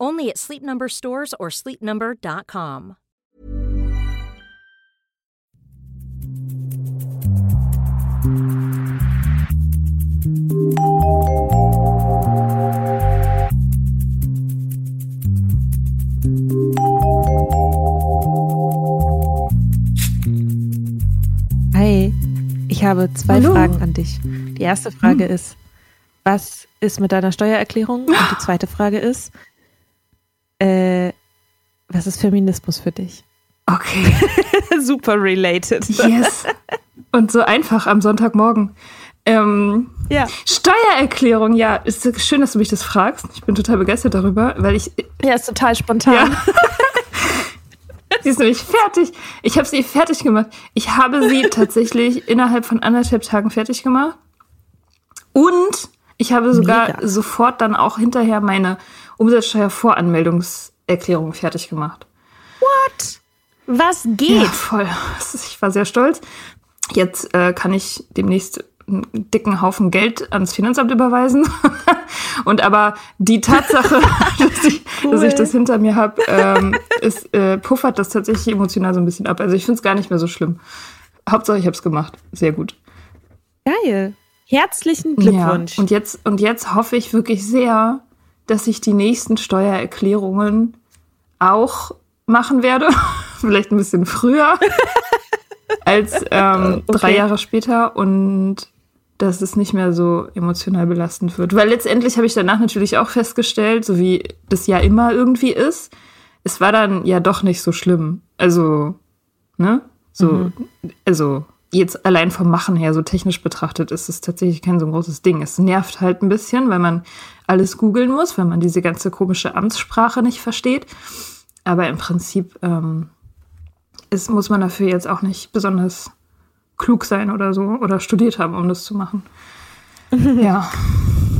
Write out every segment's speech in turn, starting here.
Only at Sleep Number stores or sleepnumber.com. Hi, ich habe zwei Hallo. Fragen an dich. Die erste Frage ist, was ist mit deiner Steuererklärung? Und die zweite Frage ist, äh, was ist Feminismus für dich? Okay. Super related. Yes. Und so einfach am Sonntagmorgen. Ähm, Ja. Steuererklärung, ja, ist schön, dass du mich das fragst. Ich bin total begeistert darüber, weil ich, Ja, ist total spontan. Ja. sie ist nämlich fertig. Ich habe sie fertig gemacht. Ich habe sie tatsächlich innerhalb von anderthalb Tagen fertig gemacht. Und ich habe sogar Mega. sofort dann auch hinterher meine Umsatzsteuervoranmeldungserklärung fertig gemacht. Was geht? Ja, voll. Ich war sehr stolz. Jetzt äh, kann ich demnächst einen dicken Haufen Geld ans Finanzamt überweisen. Und aber die Tatsache, dass, ich, dass ich das hinter mir habe, ähm, äh, puffert das tatsächlich emotional so ein bisschen ab. Also ich finde es gar nicht mehr so schlimm. Hauptsache, ich habe es gemacht. Sehr gut. Geil. Herzlichen Glückwunsch. Ja. Und, jetzt, und jetzt hoffe ich wirklich sehr, dass ich die nächsten Steuererklärungen auch machen werde. Vielleicht ein bisschen früher als ähm, drei Okay. Jahre später und dass es nicht mehr so emotional belastend wird. Weil letztendlich habe ich danach natürlich auch festgestellt, so wie das ja immer irgendwie ist, es war dann ja doch nicht so schlimm. Also, ne? So, also jetzt allein vom Machen her, so technisch betrachtet, ist es tatsächlich kein so großes Ding. Es nervt halt ein bisschen, weil man alles googeln muss, wenn man diese ganze komische Amtssprache nicht versteht. Aber im Prinzip ähm, ist, muss man dafür jetzt auch nicht besonders klug sein oder so oder studiert haben, um das zu machen. ja.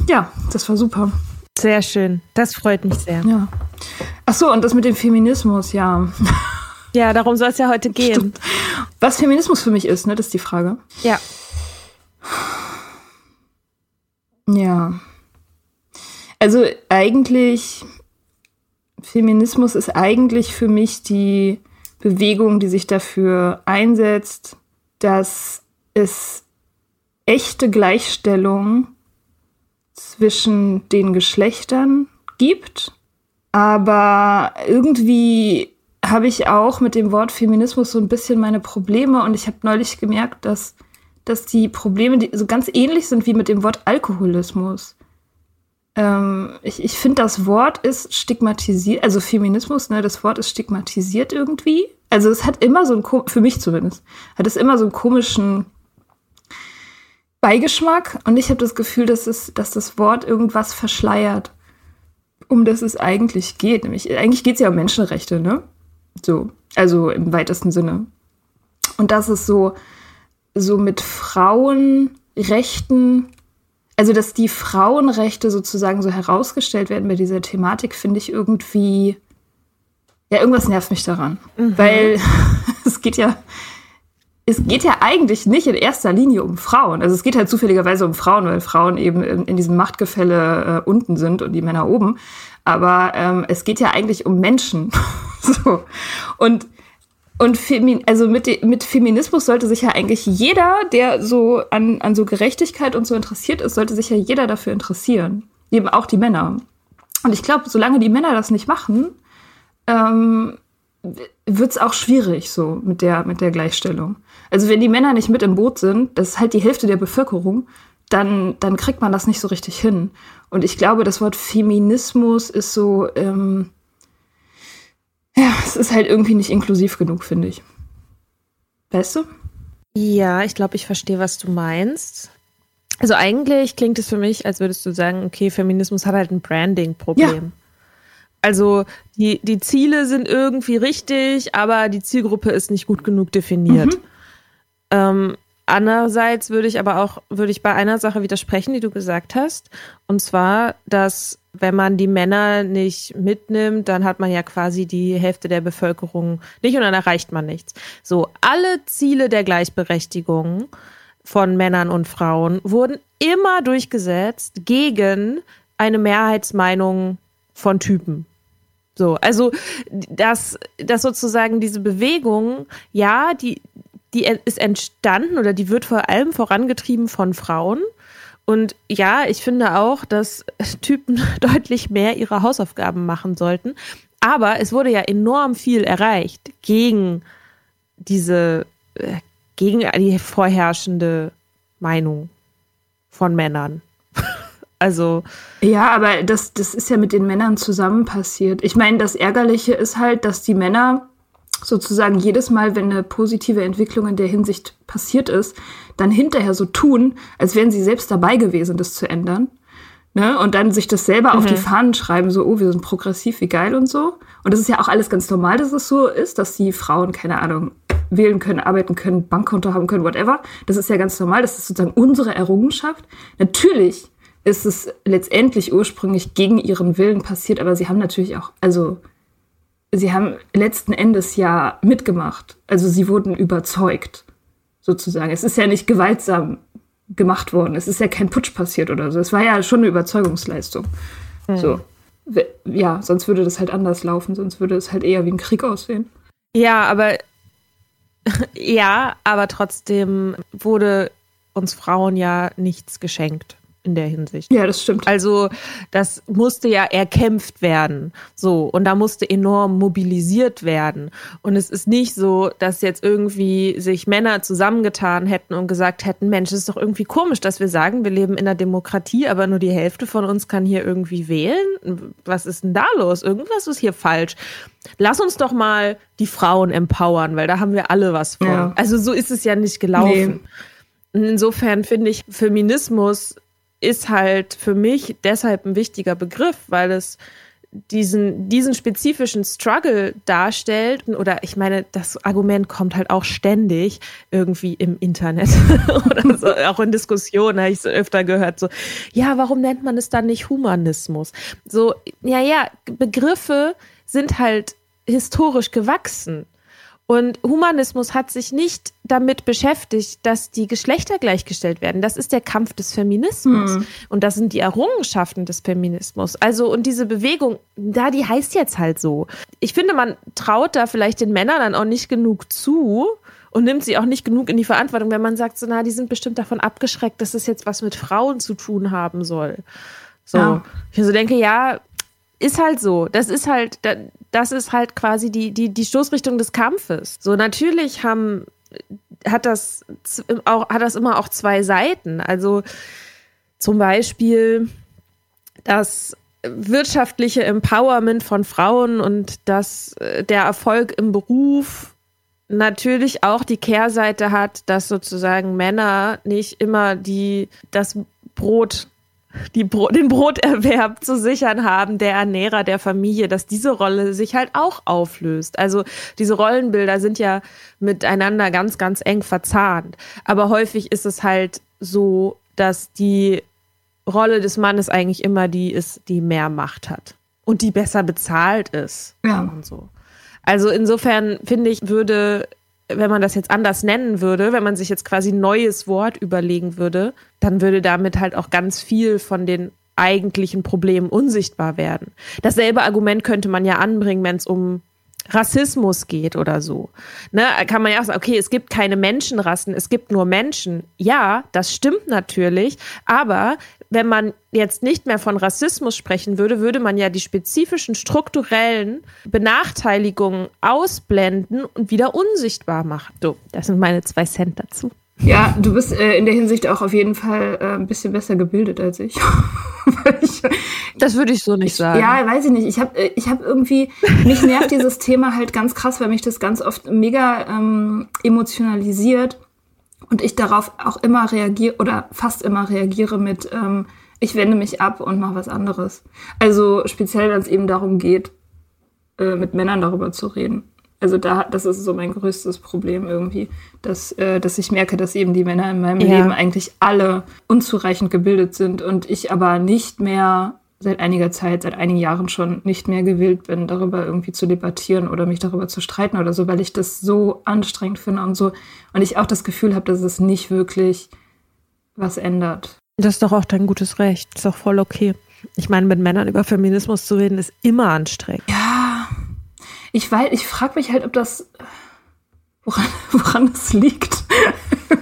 Ja, das war super. Sehr schön. Das freut mich sehr. Ja. Ach so, und das mit dem Feminismus, ja. Ja, darum soll es ja heute gehen. Was Feminismus für mich ist, ne, das ist die Frage. Ja. Ja. Also eigentlich, Feminismus ist eigentlich für mich die Bewegung, die sich dafür einsetzt, dass es echte Gleichstellung zwischen den Geschlechtern gibt. Aber irgendwie habe ich auch mit dem Wort Feminismus so ein bisschen meine Probleme und ich habe neulich gemerkt, dass, dass die Probleme die so ganz ähnlich sind wie mit dem Wort Alkoholismus. Ähm, ich ich finde, das Wort ist stigmatisiert, also Feminismus, ne, das Wort ist stigmatisiert irgendwie. Also es hat immer so einen, für mich zumindest, hat es immer so einen komischen Beigeschmack und ich habe das Gefühl, dass, es, dass das Wort irgendwas verschleiert um das es eigentlich geht. Nämlich, eigentlich geht es ja um Menschenrechte, ne? So, also im weitesten Sinne. Und das ist so, so mit Frauenrechten, also dass die Frauenrechte sozusagen so herausgestellt werden bei dieser Thematik, finde ich irgendwie, ja, irgendwas nervt mich daran. Mhm. Weil es geht ja, es geht ja eigentlich nicht in erster Linie um Frauen. Also es geht halt zufälligerweise um Frauen, weil Frauen eben in, in diesem Machtgefälle äh, unten sind und die Männer oben. Aber ähm, es geht ja eigentlich um Menschen. so. Und und Femin also mit, mit Feminismus sollte sich ja eigentlich jeder, der so an, an so Gerechtigkeit und so interessiert ist, sollte sich ja jeder dafür interessieren. Eben auch die Männer. Und ich glaube, solange die Männer das nicht machen, ähm, wird es auch schwierig so mit der, mit der Gleichstellung. Also wenn die Männer nicht mit im Boot sind, das ist halt die Hälfte der Bevölkerung, dann, dann kriegt man das nicht so richtig hin. Und ich glaube, das Wort Feminismus ist so, ähm, ja, es ist halt irgendwie nicht inklusiv genug, finde ich. Weißt du? Ja, ich glaube, ich verstehe, was du meinst. Also eigentlich klingt es für mich, als würdest du sagen, okay, Feminismus hat halt ein Branding-Problem. Ja. Also die, die Ziele sind irgendwie richtig, aber die Zielgruppe ist nicht gut genug definiert. Mhm. Ähm, andererseits würde ich aber auch, würde ich bei einer Sache widersprechen, die du gesagt hast. Und zwar, dass wenn man die Männer nicht mitnimmt, dann hat man ja quasi die Hälfte der Bevölkerung nicht und dann erreicht man nichts. So, alle Ziele der Gleichberechtigung von Männern und Frauen wurden immer durchgesetzt gegen eine Mehrheitsmeinung von Typen. So, also dass, dass sozusagen diese Bewegung, ja, die, die ist entstanden oder die wird vor allem vorangetrieben von Frauen. Und ja, ich finde auch, dass Typen deutlich mehr ihre Hausaufgaben machen sollten. Aber es wurde ja enorm viel erreicht gegen diese, äh, gegen die vorherrschende Meinung von Männern. Also. Ja, aber das, das ist ja mit den Männern zusammen passiert. Ich meine, das Ärgerliche ist halt, dass die Männer sozusagen jedes Mal, wenn eine positive Entwicklung in der Hinsicht passiert ist, dann hinterher so tun, als wären sie selbst dabei gewesen, das zu ändern. Ne? Und dann sich das selber mhm. auf die mhm. Fahnen schreiben, so, oh, wir sind progressiv, wie geil und so. Und das ist ja auch alles ganz normal, dass es so ist, dass die Frauen, keine Ahnung, wählen können, arbeiten können, Bankkonto haben können, whatever. Das ist ja ganz normal, das ist sozusagen unsere Errungenschaft. Natürlich ist es letztendlich ursprünglich gegen ihren Willen passiert, aber sie haben natürlich auch, also sie haben letzten Endes ja mitgemacht. Also sie wurden überzeugt, sozusagen. Es ist ja nicht gewaltsam gemacht worden. Es ist ja kein Putsch passiert oder so. Es war ja schon eine Überzeugungsleistung. Mhm. So. Ja, sonst würde das halt anders laufen, sonst würde es halt eher wie ein Krieg aussehen. Ja, aber ja, aber trotzdem wurde uns Frauen ja nichts geschenkt in der Hinsicht. Ja, das stimmt. Also das musste ja erkämpft werden. So, und da musste enorm mobilisiert werden. Und es ist nicht so, dass jetzt irgendwie sich Männer zusammengetan hätten und gesagt hätten, Mensch, es ist doch irgendwie komisch, dass wir sagen, wir leben in einer Demokratie, aber nur die Hälfte von uns kann hier irgendwie wählen. Was ist denn da los? Irgendwas ist hier falsch. Lass uns doch mal die Frauen empowern, weil da haben wir alle was von. Ja. Also so ist es ja nicht gelaufen. Nee. Insofern finde ich Feminismus ist halt für mich deshalb ein wichtiger Begriff, weil es diesen, diesen spezifischen Struggle darstellt. Oder ich meine, das Argument kommt halt auch ständig irgendwie im Internet oder so, auch in Diskussionen habe ich so öfter gehört, so, ja, warum nennt man es dann nicht Humanismus? So, ja, ja, Begriffe sind halt historisch gewachsen. Und Humanismus hat sich nicht damit beschäftigt, dass die Geschlechter gleichgestellt werden. Das ist der Kampf des Feminismus. Mhm. Und das sind die Errungenschaften des Feminismus. Also, und diese Bewegung, da, die heißt jetzt halt so. Ich finde, man traut da vielleicht den Männern dann auch nicht genug zu und nimmt sie auch nicht genug in die Verantwortung, wenn man sagt, so, na, die sind bestimmt davon abgeschreckt, dass es jetzt was mit Frauen zu tun haben soll. So. Ja. Ich so denke, ja, ist halt so. Das ist halt, das ist halt quasi die, die, die Stoßrichtung des Kampfes. So, natürlich haben, hat das auch, hat das immer auch zwei Seiten. Also zum Beispiel das wirtschaftliche Empowerment von Frauen und dass äh, der Erfolg im Beruf natürlich auch die Kehrseite hat, dass sozusagen Männer nicht immer die das Brot Bro den Broterwerb zu sichern haben, der Ernährer der Familie, dass diese Rolle sich halt auch auflöst. Also diese Rollenbilder sind ja miteinander ganz, ganz eng verzahnt. Aber häufig ist es halt so, dass die Rolle des Mannes eigentlich immer die ist, die mehr Macht hat und die besser bezahlt ist. Ja. Und so. Also insofern finde ich, würde wenn man das jetzt anders nennen würde, wenn man sich jetzt quasi ein neues Wort überlegen würde, dann würde damit halt auch ganz viel von den eigentlichen Problemen unsichtbar werden. Dasselbe Argument könnte man ja anbringen, wenn es um Rassismus geht oder so. Ne, kann man ja auch sagen, okay, es gibt keine Menschenrassen, es gibt nur Menschen. Ja, das stimmt natürlich, aber wenn man jetzt nicht mehr von Rassismus sprechen würde, würde man ja die spezifischen strukturellen Benachteiligungen ausblenden und wieder unsichtbar machen. So, das sind meine zwei Cent dazu. Ja, du bist äh, in der Hinsicht auch auf jeden Fall äh, ein bisschen besser gebildet als ich. ich das würde ich so nicht sagen. Ja, weiß ich nicht. Ich habe äh, ich hab irgendwie, mich nervt dieses Thema halt ganz krass, weil mich das ganz oft mega ähm, emotionalisiert und ich darauf auch immer reagiere oder fast immer reagiere mit, ähm, ich wende mich ab und mache was anderes. Also speziell, wenn es eben darum geht, äh, mit Männern darüber zu reden. Also da, das ist so mein größtes Problem irgendwie, dass, äh, dass ich merke, dass eben die Männer in meinem ja. Leben eigentlich alle unzureichend gebildet sind und ich aber nicht mehr seit einiger Zeit, seit einigen Jahren schon nicht mehr gewillt bin, darüber irgendwie zu debattieren oder mich darüber zu streiten oder so, weil ich das so anstrengend finde und so. Und ich auch das Gefühl habe, dass es nicht wirklich was ändert. Das ist doch auch dein gutes Recht. Ist doch voll okay. Ich meine, mit Männern über Feminismus zu reden, ist immer anstrengend. Ja. Ich weiß, ich frage mich halt, ob das, woran, woran das liegt.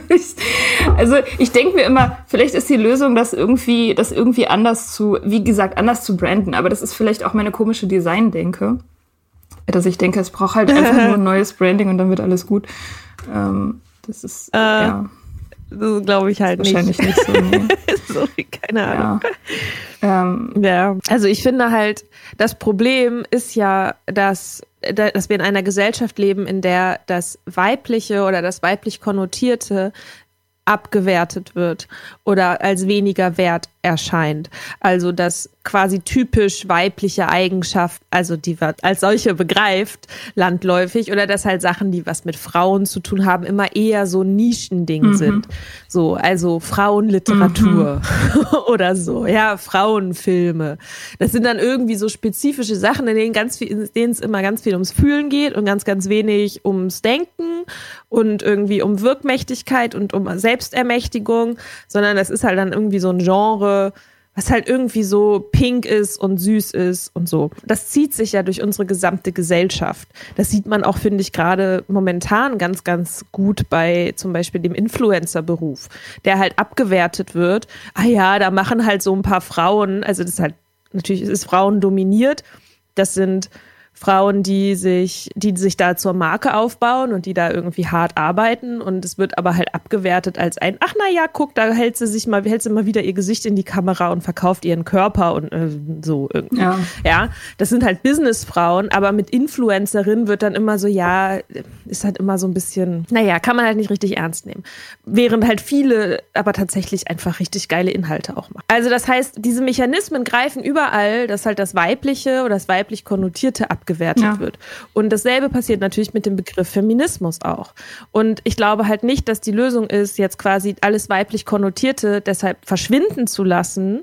also ich denke mir immer, vielleicht ist die Lösung, das irgendwie, das irgendwie anders zu, wie gesagt, anders zu branden. Aber das ist vielleicht auch meine komische Design-Denke. Dass ich denke, es braucht halt einfach nur ein neues Branding und dann wird alles gut. Ähm, das ist, äh, ja. So glaube ich halt Wahrscheinlich nicht. Wahrscheinlich nicht so. nee. so keine Ahnung. Ja. Ähm, ja. Also ich finde halt, das Problem ist ja, dass dass wir in einer Gesellschaft leben, in der das Weibliche oder das weiblich Konnotierte abgewertet wird oder als weniger wert erscheint. Also dass quasi typisch weibliche Eigenschaft, also die wird als solche begreift, landläufig, oder dass halt Sachen, die was mit Frauen zu tun haben, immer eher so Nischending mhm. sind. So, also Frauenliteratur mhm. oder so, ja, Frauenfilme. Das sind dann irgendwie so spezifische Sachen, in denen ganz viel, in denen es immer ganz viel ums Fühlen geht und ganz, ganz wenig ums Denken und irgendwie um Wirkmächtigkeit und um Selbstermächtigung, sondern das ist halt dann irgendwie so ein Genre, was halt irgendwie so pink ist und süß ist und so. Das zieht sich ja durch unsere gesamte Gesellschaft. Das sieht man auch, finde ich, gerade momentan ganz, ganz gut bei zum Beispiel dem Influencer-Beruf, der halt abgewertet wird. Ah ja, da machen halt so ein paar Frauen, also das ist halt, natürlich ist Frauen dominiert. Das sind Frauen, die sich, die sich da zur Marke aufbauen und die da irgendwie hart arbeiten und es wird aber halt abgewertet als ein, ach na ja, guck, da hält sie sich mal, hält sie mal wieder ihr Gesicht in die Kamera und verkauft ihren Körper und äh, so irgendwie. Ja. ja, das sind halt Businessfrauen, aber mit Influencerin wird dann immer so, ja, ist halt immer so ein bisschen, naja, kann man halt nicht richtig ernst nehmen. Während halt viele aber tatsächlich einfach richtig geile Inhalte auch machen. Also das heißt, diese Mechanismen greifen überall, dass halt das Weibliche oder das weiblich Konnotierte ab abgewertet ja. wird. Und dasselbe passiert natürlich mit dem Begriff Feminismus auch. Und ich glaube halt nicht, dass die Lösung ist, jetzt quasi alles weiblich Konnotierte deshalb verschwinden zu lassen,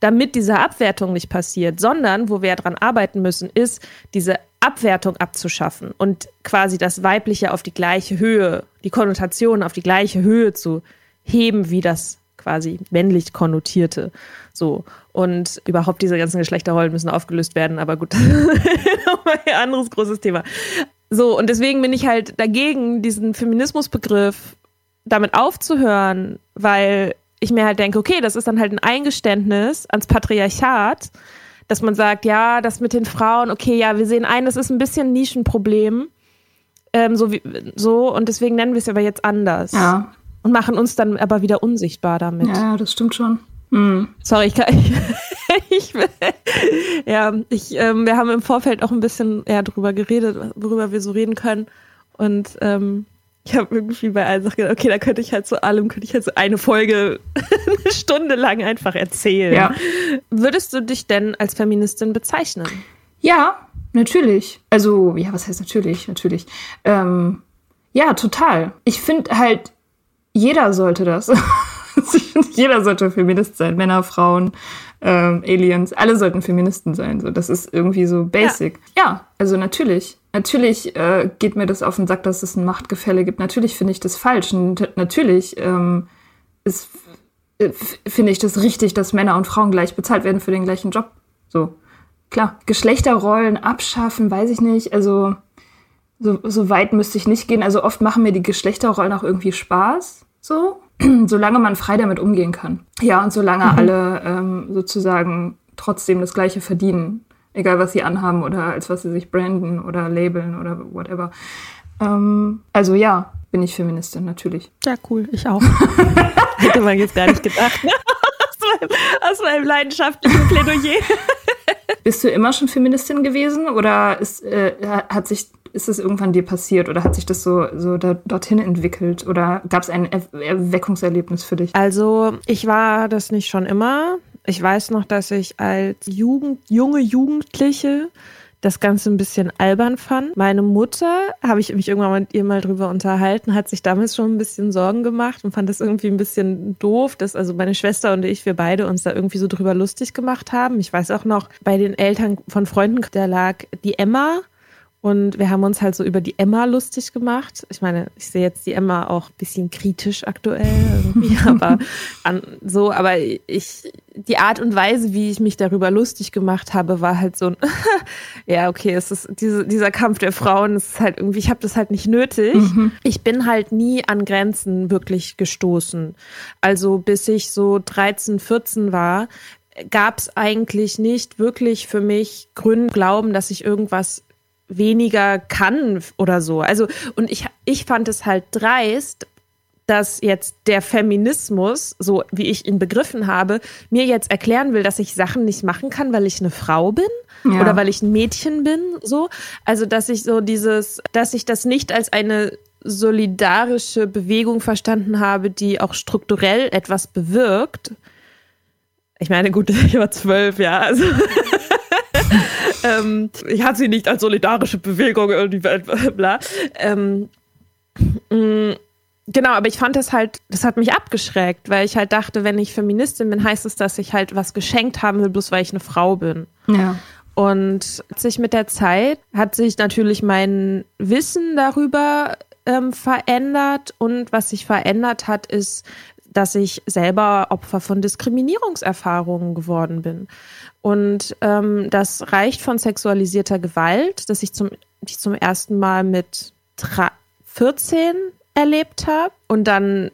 damit diese Abwertung nicht passiert, sondern wo wir daran arbeiten müssen, ist, diese Abwertung abzuschaffen und quasi das Weibliche auf die gleiche Höhe, die Konnotation auf die gleiche Höhe zu heben, wie das quasi männlich konnotierte. So. Und überhaupt diese ganzen Geschlechterrollen müssen aufgelöst werden, aber gut, nochmal ein anderes großes Thema. So, und deswegen bin ich halt dagegen, diesen Feminismusbegriff damit aufzuhören, weil ich mir halt denke, okay, das ist dann halt ein Eingeständnis ans Patriarchat, dass man sagt, ja, das mit den Frauen, okay, ja, wir sehen ein, das ist ein bisschen ein Nischenproblem. Ähm, so, wie, so, und deswegen nennen wir es aber jetzt anders. Ja. Und machen uns dann aber wieder unsichtbar damit. Ja, das stimmt schon. Mhm. Sorry, ich kann. Ich, ich, ja, ich, ähm, wir haben im Vorfeld auch ein bisschen ja, drüber geredet, worüber wir so reden können. Und ähm, ich habe irgendwie bei allen Sachen gedacht, okay, da könnte ich halt zu allem, könnte ich halt so eine Folge eine Stunde lang einfach erzählen. Ja. Würdest du dich denn als Feministin bezeichnen? Ja, natürlich. Also, ja, was heißt natürlich? Natürlich. Ähm, ja, total. Ich finde halt, jeder sollte das. jeder sollte Feminist sein. Männer, Frauen, ähm, Aliens, alle sollten Feministen sein. So, das ist irgendwie so basic. Ja, ja also natürlich. Natürlich äh, geht mir das auf den Sack, dass es ein Machtgefälle gibt. Natürlich finde ich das falsch. Und natürlich ähm, ist, äh, finde ich das richtig, dass Männer und Frauen gleich bezahlt werden für den gleichen Job. So, klar. Geschlechterrollen abschaffen, weiß ich nicht. Also, so, so weit müsste ich nicht gehen. Also oft machen mir die Geschlechterrollen auch irgendwie Spaß. So, solange man frei damit umgehen kann. Ja, und solange mhm. alle ähm, sozusagen trotzdem das Gleiche verdienen, egal was sie anhaben oder als was sie sich branden oder labeln oder whatever. Ähm, also ja, bin ich Feministin, natürlich. Ja, cool, ich auch. Hätte man jetzt gar nicht gedacht. aus, meinem, aus meinem leidenschaftlichen Plädoyer. Bist du immer schon Feministin gewesen oder ist, äh, hat sich ist es irgendwann dir passiert oder hat sich das so, so da, dorthin entwickelt oder gab es ein er Erweckungserlebnis für dich? Also ich war das nicht schon immer. Ich weiß noch, dass ich als Jugend, junge Jugendliche das Ganze ein bisschen albern fand. Meine Mutter, habe ich mich irgendwann mit ihr mal drüber unterhalten, hat sich damals schon ein bisschen Sorgen gemacht und fand das irgendwie ein bisschen doof, dass also meine Schwester und ich, wir beide uns da irgendwie so drüber lustig gemacht haben. Ich weiß auch noch, bei den Eltern von Freunden, da lag die Emma und wir haben uns halt so über die Emma lustig gemacht. Ich meine, ich sehe jetzt die Emma auch ein bisschen kritisch aktuell irgendwie, aber an, so, aber ich, die Art und Weise, wie ich mich darüber lustig gemacht habe, war halt so ein, ja, okay, es ist diese, dieser Kampf der Frauen, es ist halt irgendwie, ich habe das halt nicht nötig. Mhm. Ich bin halt nie an Grenzen wirklich gestoßen. Also bis ich so 13, 14 war, gab es eigentlich nicht wirklich für mich Gründe glauben, dass ich irgendwas weniger kann oder so. Also, und ich, ich fand es halt dreist, dass jetzt der Feminismus, so wie ich ihn begriffen habe, mir jetzt erklären will, dass ich Sachen nicht machen kann, weil ich eine Frau bin ja. oder weil ich ein Mädchen bin, so. Also, dass ich so dieses, dass ich das nicht als eine solidarische Bewegung verstanden habe, die auch strukturell etwas bewirkt. Ich meine, gut, ich war zwölf, ja, also ähm, ich hatte sie nicht als solidarische Bewegung irgendwie, bla. Ähm, mh, mm, Genau, aber ich fand das halt, das hat mich abgeschreckt, weil ich halt dachte, wenn ich Feministin bin, heißt es, dass ich halt was geschenkt haben will, bloß weil ich eine Frau bin. Ja. Und sich mit der Zeit hat sich natürlich mein Wissen darüber ähm, verändert und was sich verändert hat, ist, dass ich selber Opfer von Diskriminierungserfahrungen geworden bin. Und ähm, das reicht von sexualisierter Gewalt, dass ich zum, die zum ersten Mal mit 14 erlebt habe und dann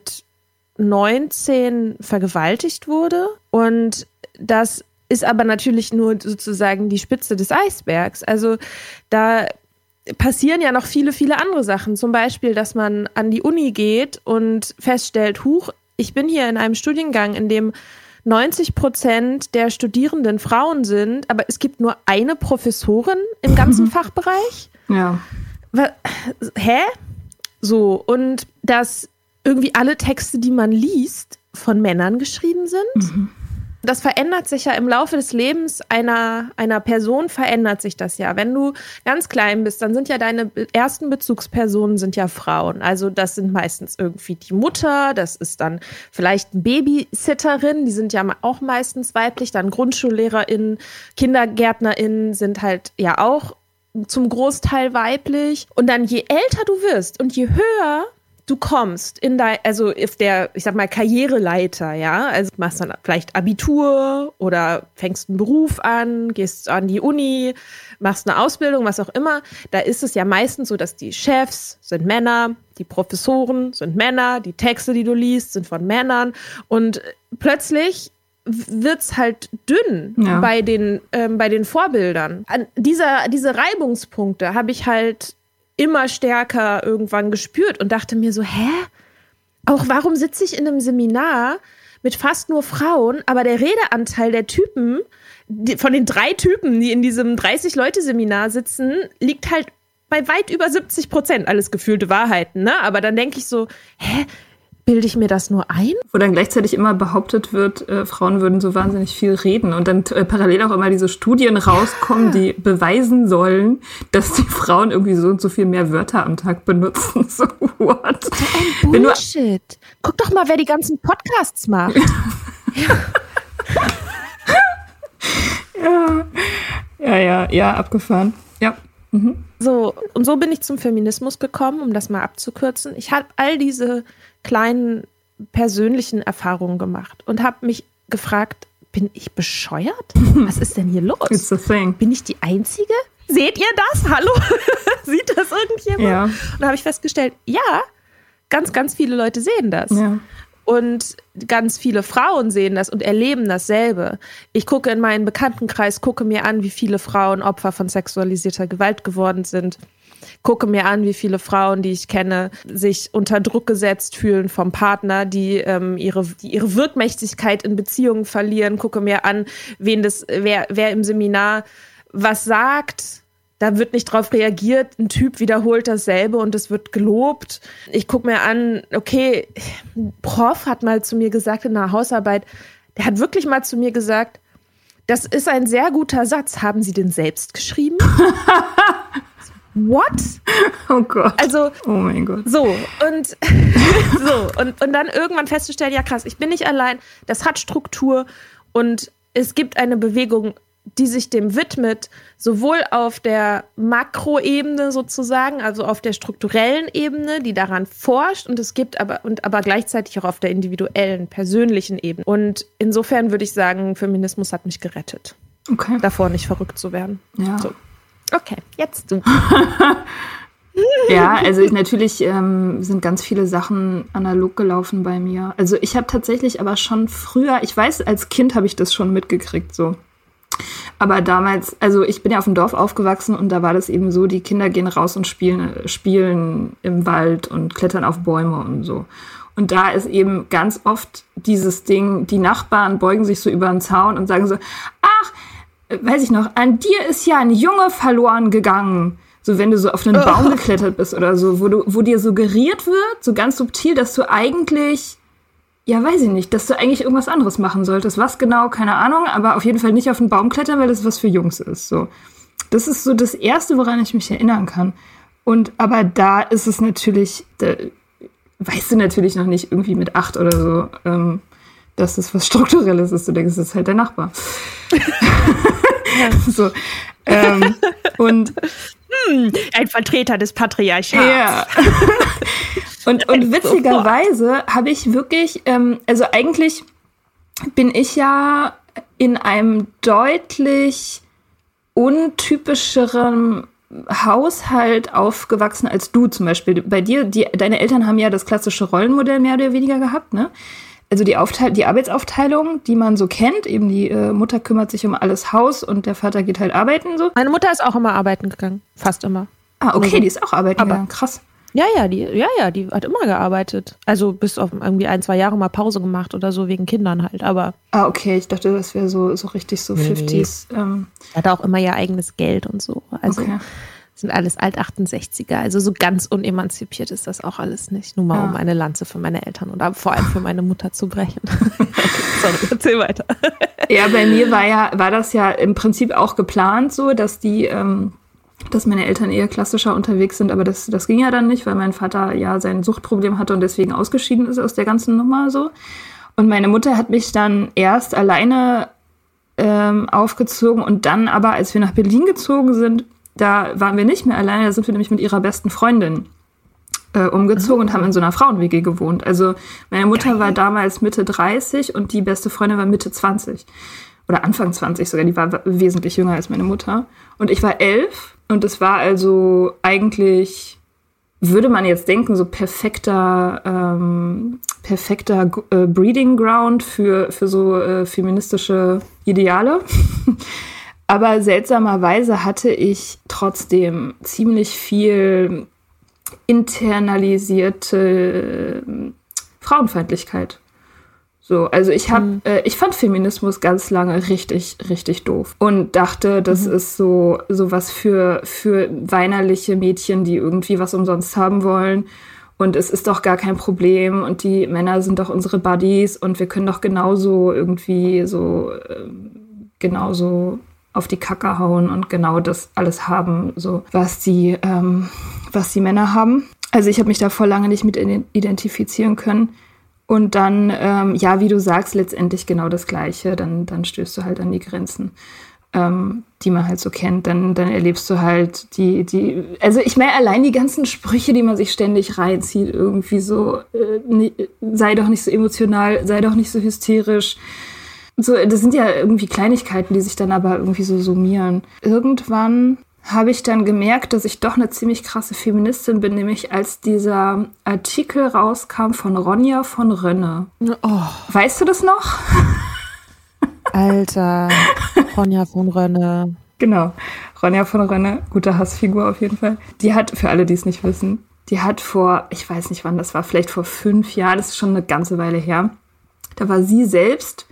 19 vergewaltigt wurde. Und das ist aber natürlich nur sozusagen die Spitze des Eisbergs. Also da passieren ja noch viele, viele andere Sachen. Zum Beispiel, dass man an die Uni geht und feststellt, huch, ich bin hier in einem Studiengang, in dem 90 Prozent der Studierenden Frauen sind, aber es gibt nur eine Professorin im ganzen Fachbereich. Ja. Hä? So, und dass irgendwie alle Texte, die man liest, von Männern geschrieben sind. Mhm das verändert sich ja im Laufe des Lebens einer, einer Person, verändert sich das ja. Wenn du ganz klein bist, dann sind ja deine ersten Bezugspersonen sind ja Frauen. Also das sind meistens irgendwie die Mutter, das ist dann vielleicht eine Babysitterin, die sind ja auch meistens weiblich, dann GrundschullehrerInnen, KindergärtnerInnen sind halt ja auch zum Großteil weiblich. Und dann je älter du wirst und je höher du kommst in dein, also auf der, ich sag mal, Karriereleiter, ja, also machst dann vielleicht Abitur oder fängst einen Beruf an, gehst an die Uni, machst eine Ausbildung, was auch immer, da ist es ja meistens so, dass die Chefs sind Männer, die Professoren sind Männer, die Texte, die du liest, sind von Männern und plötzlich wird's halt dünn Ja. bei, den, ähm, bei den Vorbildern. An dieser, diese Reibungspunkte habe ich halt immer stärker irgendwann gespürt und dachte mir so, hä? Auch warum sitze ich in einem Seminar mit fast nur Frauen, aber der Redeanteil der Typen, die, von den drei Typen, die in diesem 30-Leute-Seminar sitzen, liegt halt bei weit über 70 Prozent. Alles gefühlte Wahrheiten, ne? Aber dann denke ich so, hä? Bilde ich mir das nur ein? Wo dann gleichzeitig immer behauptet wird, äh, Frauen würden so wahnsinnig viel reden und dann äh, parallel auch immer diese Studien rauskommen, die beweisen sollen, dass die Frauen irgendwie so und so viel mehr Wörter am Tag benutzen. So, what? Du- Bullshit. Guck doch mal, wer die ganzen Podcasts macht. Ja, ja, ja, abgefahren. Ja. So, und so bin ich zum Feminismus gekommen, um das mal abzukürzen. Ich habe all diese kleinen persönlichen Erfahrungen gemacht und habe mich gefragt, bin ich bescheuert? Was ist denn hier los? Bin ich die Einzige? Seht ihr das? Hallo? Sieht das irgendjemand? Ja. Und da habe ich festgestellt, ja, ganz, ganz viele Leute sehen das. Ja. Und ganz viele Frauen sehen das und erleben dasselbe. Ich gucke in meinen Bekanntenkreis, gucke mir an, wie viele Frauen Opfer von sexualisierter Gewalt geworden sind. Gucke mir an, wie viele Frauen, die ich kenne, sich unter Druck gesetzt fühlen vom Partner, die, ähm, ihre, die ihre Wirkmächtigkeit in Beziehungen verlieren. Gucke mir an, wen das, wer, wer im Seminar was sagt, da wird nicht drauf reagiert, ein Typ wiederholt dasselbe und es wird gelobt. Ich gucke mir an, okay, ein Prof hat mal zu mir gesagt in einer Hausarbeit, der hat wirklich mal zu mir gesagt, das ist ein sehr guter Satz. Haben Sie den selbst geschrieben? What? Oh Gott. Also, Oh mein Gott. so, und so, und, und dann irgendwann festzustellen, ja krass, ich bin nicht allein, das hat Struktur und es gibt eine Bewegung, die sich dem widmet, sowohl auf der Makroebene sozusagen, also auf der strukturellen Ebene, die daran forscht, und es gibt aber und aber gleichzeitig auch auf der individuellen, persönlichen Ebene. Und insofern würde ich sagen, Feminismus hat mich gerettet, Okay. davor nicht verrückt zu werden. Ja. So. Okay, jetzt du. Ja, also ich, natürlich ähm, sind ganz viele Sachen analog gelaufen bei mir. Also ich habe tatsächlich aber schon früher, ich weiß, als Kind habe ich das schon mitgekriegt so. Aber damals, also ich bin ja auf dem Dorf aufgewachsen und da war das eben so, die Kinder gehen raus und spielen, spielen im Wald und klettern auf Bäume und so. Und da ist eben ganz oft dieses Ding, die Nachbarn beugen sich so über den Zaun und sagen so, ach, weiß ich noch, an dir ist ja ein Junge verloren gegangen. So, wenn du so auf einen Baum geklettert bist oder so, wo du, wo dir suggeriert wird, so ganz subtil, dass du eigentlich, ja, weiß ich nicht, dass du eigentlich irgendwas anderes machen solltest. Was genau, keine Ahnung, aber auf jeden Fall nicht auf den Baum klettern, weil das was für Jungs ist, so. Das ist so das erste, woran ich mich erinnern kann. Und, aber da ist es natürlich, da, weißt du natürlich noch nicht irgendwie mit acht oder so, ähm, dass es was Strukturelles ist. Du denkst, es ist halt der Nachbar. so. Ähm, und Ein Vertreter des Patriarchats. ja. und, und witzigerweise habe ich wirklich, ähm, also eigentlich bin ich ja in einem deutlich untypischeren Haushalt aufgewachsen als du zum Beispiel. Bei dir, die, deine Eltern haben ja das klassische Rollenmodell mehr oder weniger gehabt, ne? Also die, Aufteil die Arbeitsaufteilung, die man so kennt, eben die äh, Mutter kümmert sich um alles Haus und der Vater geht halt arbeiten so. Meine Mutter ist auch immer arbeiten gegangen. Fast immer. Ah, okay, Also, die ist auch arbeiten aber- gegangen. Krass. Ja, ja, die, ja, ja, die hat immer gearbeitet. Also bis auf irgendwie ein, zwei Jahre mal Pause gemacht oder so wegen Kindern halt. Aber Ah, okay, ich dachte, das wäre so, so richtig so 50s. Ähm, die hatte auch immer ihr eigenes Geld und so. Also Okay. Sind alles Alt-68er. Also so ganz unemanzipiert ist das auch alles nicht. Nur mal Ja. um eine Lanze für meine Eltern oder vor allem für meine Mutter zu brechen. Sorry, erzähl weiter. Ja, bei mir war ja, war das ja im Prinzip auch geplant so, dass die, ähm, dass meine Eltern eher klassischer unterwegs sind, aber das, das ging ja dann nicht, weil mein Vater ja sein Suchtproblem hatte und deswegen ausgeschieden ist aus der ganzen Nummer so. Und meine Mutter hat mich dann erst alleine ähm, aufgezogen und dann aber, als wir nach Berlin gezogen sind, da waren wir nicht mehr alleine, da sind wir nämlich mit ihrer besten Freundin äh, umgezogen und haben in so einer Frauen-WG gewohnt. Also meine Mutter war damals Mitte 30 und die beste Freundin war Mitte 20. Oder Anfang 20 sogar, die war wesentlich jünger als meine Mutter. Und ich war elf und es war also eigentlich würde man jetzt denken, so perfekter, ähm, perfekter äh, Breeding Ground für, für so äh, feministische Ideale. Aber seltsamerweise hatte ich trotzdem ziemlich viel internalisierte äh, Frauenfeindlichkeit. So, also ich habe, mhm. äh, ich fand Feminismus ganz lange richtig, richtig doof und dachte, das mhm. ist so so was für für weinerliche Mädchen, die irgendwie was umsonst haben wollen und es ist doch gar kein Problem und die Männer sind doch unsere Buddies und wir können doch genauso irgendwie so äh, genauso auf die Kacke hauen und genau das alles haben, so was die ähm, was die Männer haben. Also ich habe mich da vor lange nicht mit identifizieren können. Und dann, ähm, ja, wie du sagst, letztendlich genau das Gleiche. Dann, dann stößt du halt an die Grenzen, ähm, die man halt so kennt. Dann, dann erlebst du halt die, die, also ich meine, allein die ganzen Sprüche, die man sich ständig reinzieht, irgendwie so, äh, sei doch nicht so emotional, sei doch nicht so hysterisch. So, das sind ja irgendwie Kleinigkeiten, die sich dann aber irgendwie so summieren. Irgendwann habe ich dann gemerkt, dass ich doch eine ziemlich krasse Feministin bin, nämlich als dieser Artikel rauskam von Ronja von Rönne. Oh. Weißt du das noch? Alter, Ronja von Rönne. Genau, Ronja von Rönne, gute Hassfigur auf jeden Fall. Die hat, für alle, die es nicht wissen, die hat vor, ich weiß nicht wann das war, vielleicht vor fünf Jahren, das ist schon eine ganze Weile her, da war sie selbst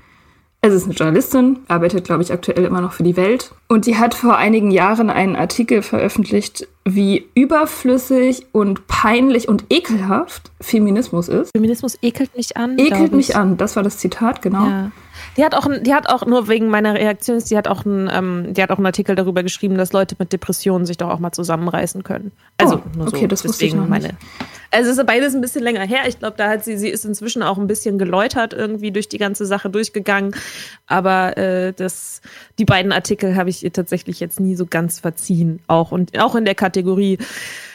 es ist eine Journalistin, arbeitet, glaube ich, aktuell immer noch für die Welt. Und die hat vor einigen Jahren einen Artikel veröffentlicht, wie überflüssig und peinlich und ekelhaft Feminismus ist. Feminismus ekelt mich an. Ekelt mich an, das war das Zitat, genau. Ja. Die hat auch, die hat auch nur wegen meiner Reaktion, die hat auch ein, ähm, die hat auch einen Artikel darüber geschrieben, dass Leute mit Depressionen sich doch auch mal zusammenreißen können. Also oh, nur so. Okay, das deswegen ich noch meine. Nicht. Also ist beides ein bisschen länger her. Ich glaube, da hat sie, sie ist inzwischen auch ein bisschen geläutert irgendwie durch die ganze Sache durchgegangen. Aber äh, das, die beiden Artikel habe ich ihr tatsächlich jetzt nie so ganz verziehen. Auch und auch in der Kategorie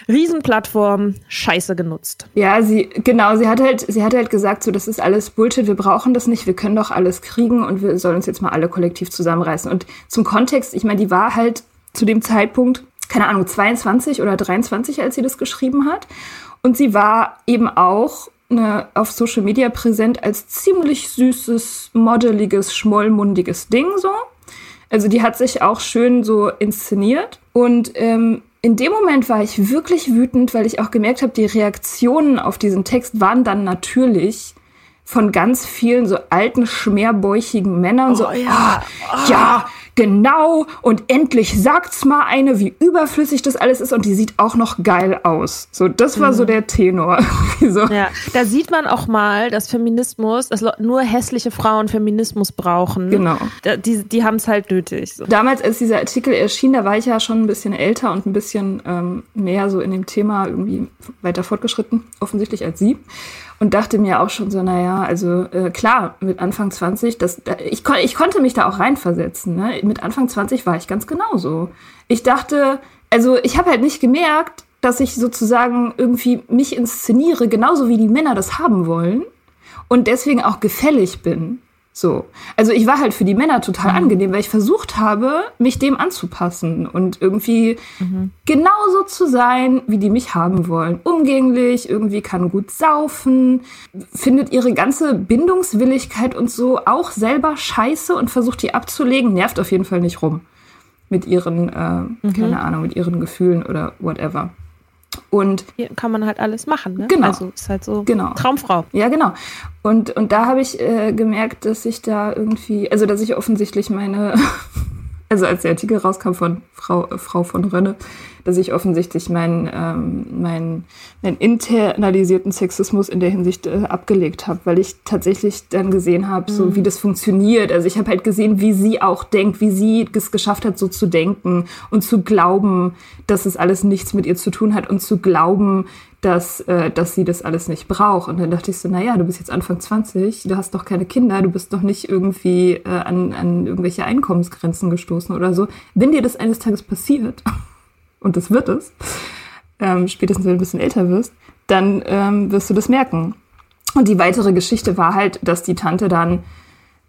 Riesenplattform, scheiße genutzt. Ja, sie, genau, sie hat halt, sie hat halt gesagt, so, das ist alles Bullshit, wir brauchen das nicht, wir können doch alles kriegen und wir sollen uns jetzt mal alle kollektiv zusammenreißen. Und zum Kontext, ich meine, die war halt zu dem Zeitpunkt, keine Ahnung, 22 oder 23, als sie das geschrieben hat. Und sie war eben auch eine, auf Social Media präsent als ziemlich süßes, modeliges, schmollmundiges Ding so. Also die hat sich auch schön so inszeniert. Und ähm, in dem Moment war ich wirklich wütend, weil ich auch gemerkt habe, die Reaktionen auf diesen Text waren dann natürlich von ganz vielen so alten, schmerbäuchigen Männern. Oh, so, ja. Oh, ja, genau. Und endlich sagt's mal eine, wie überflüssig das alles ist. Und die sieht auch noch geil aus. So, das war mhm. so der Tenor. so. Ja, da sieht man auch mal, dass Feminismus, dass nur hässliche Frauen Feminismus brauchen. Genau. Die, die haben es halt nötig. So. Damals, als dieser Artikel erschien, da war ich ja schon ein bisschen älter und ein bisschen ähm, mehr so in dem Thema irgendwie weiter fortgeschritten, offensichtlich als sie und dachte mir auch schon so, naja, also äh, klar, mit Anfang 20, das, ich, ich konnte mich da auch reinversetzen. Ne? Mit Anfang 20 war ich ganz genauso. Ich dachte, also ich habe halt nicht gemerkt, dass ich sozusagen irgendwie mich inszeniere, genauso wie die Männer das haben wollen und deswegen auch gefällig bin. So. Also ich war halt für die Männer total mhm. angenehm, weil ich versucht habe, mich dem anzupassen und irgendwie mhm. genauso zu sein, wie die mich haben wollen. Umgänglich, irgendwie kann gut saufen, findet ihre ganze Bindungswilligkeit und so auch selber scheiße und versucht die abzulegen, nervt auf jeden Fall nicht rum. Mit ihren, äh, mhm. keine Ahnung, mit ihren Gefühlen oder whatever. Und Hier kann man halt alles machen, ne? Genau. Also ist halt so genau. Traumfrau. Ja, genau. Und, und da habe ich äh, gemerkt, dass ich da irgendwie, also dass ich offensichtlich meine also als der Artikel rauskam von Frau, äh, Frau von Rönne, dass ich offensichtlich meinen ähm, mein, mein internalisierten Sexismus in der Hinsicht äh, abgelegt habe, weil ich tatsächlich dann gesehen habe, so mhm. wie das funktioniert. Also ich habe halt gesehen, wie sie auch denkt, wie sie es geschafft hat, so zu denken und zu glauben, dass es alles nichts mit ihr zu tun hat und zu glauben, dass, äh, dass sie das alles nicht braucht. Und dann dachte ich so, naja, du bist jetzt Anfang 20, du hast doch keine Kinder, du bist doch nicht irgendwie äh, an, an irgendwelche Einkommensgrenzen gestoßen oder so. Wenn dir das eines Tages passiert, und das wird es, ähm, spätestens wenn du ein bisschen älter wirst, dann ähm, wirst du das merken. Und die weitere Geschichte war halt, dass die Tante dann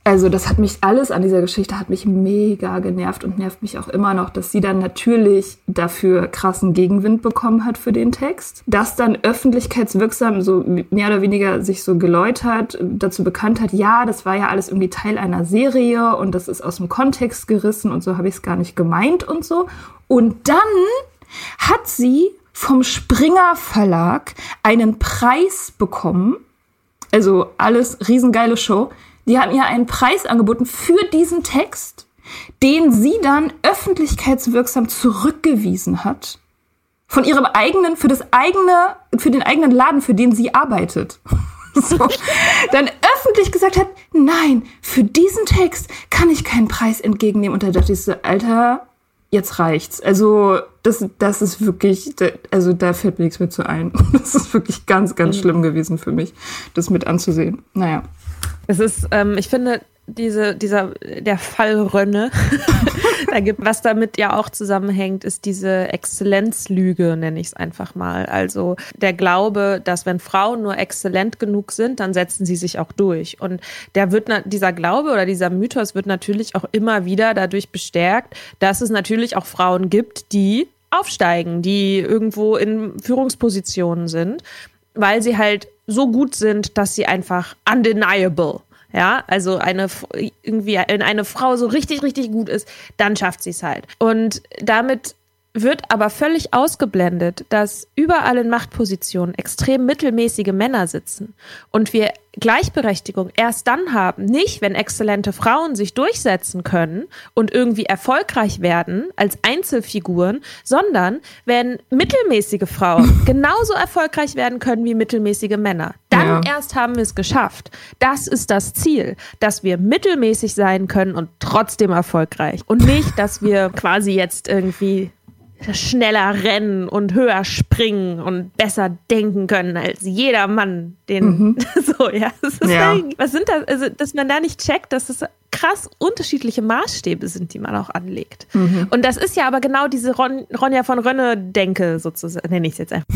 Also das hat mich alles an dieser Geschichte hat mich mega genervt und nervt mich auch immer noch, dass sie dann natürlich dafür krassen Gegenwind bekommen hat für den Text, dass dann öffentlichkeitswirksam so mehr oder weniger sich so geläutert, dazu bekannt hat, ja, das war ja alles irgendwie Teil einer Serie und das ist aus dem Kontext gerissen und so habe ich es gar nicht gemeint und so. Und dann hat sie vom Springer Verlag einen Preis bekommen. Also alles riesengeile Show die haben ihr einen Preis angeboten für diesen Text, den sie dann öffentlichkeitswirksam zurückgewiesen hat. Von ihrem eigenen, für das eigene, für den eigenen Laden, für den sie arbeitet. So. Dann öffentlich gesagt hat, nein, für diesen Text kann ich keinen Preis entgegennehmen. Und da dachte ich so, Alter, jetzt reicht's. Also, das, das ist wirklich, also da fällt mir nichts mehr zu ein. Das ist wirklich ganz, ganz mhm. schlimm gewesen für mich, das mit anzusehen. Naja. Es ist, ähm, ich finde, diese, dieser, der Fall Rönne, da gibt, was damit ja auch zusammenhängt, ist diese Exzellenzlüge, nenne ich es einfach mal. Also der Glaube, dass wenn Frauen nur exzellent genug sind, dann setzen sie sich auch durch. Und der wird, dieser Glaube oder dieser Mythos wird natürlich auch immer wieder dadurch bestärkt, dass es natürlich auch Frauen gibt, die aufsteigen, die irgendwo in Führungspositionen sind, weil sie halt so gut sind, dass sie einfach undeniable ja, also eine irgendwie, wenn eine Frau so richtig, richtig gut ist, dann schafft sie es halt. Und damit wird aber völlig ausgeblendet, dass überall in Machtpositionen extrem mittelmäßige Männer sitzen und wir Gleichberechtigung erst dann haben, nicht wenn exzellente Frauen sich durchsetzen können und irgendwie erfolgreich werden als Einzelfiguren, sondern wenn mittelmäßige Frauen genauso erfolgreich werden können wie mittelmäßige Männer. Dann ja. erst haben wir es geschafft. Das ist das Ziel, dass wir mittelmäßig sein können und trotzdem erfolgreich und nicht, dass wir quasi jetzt irgendwie schneller rennen und höher springen und besser denken können als jeder Mann, den mhm. so, ja. ja. was sind das, also, dass man da nicht checkt, dass es krass unterschiedliche Maßstäbe sind, die man auch anlegt. Mhm. Und das ist ja aber genau diese Ron, Ronja von Rönne-Denke sozusagen, nenne ich es jetzt einfach.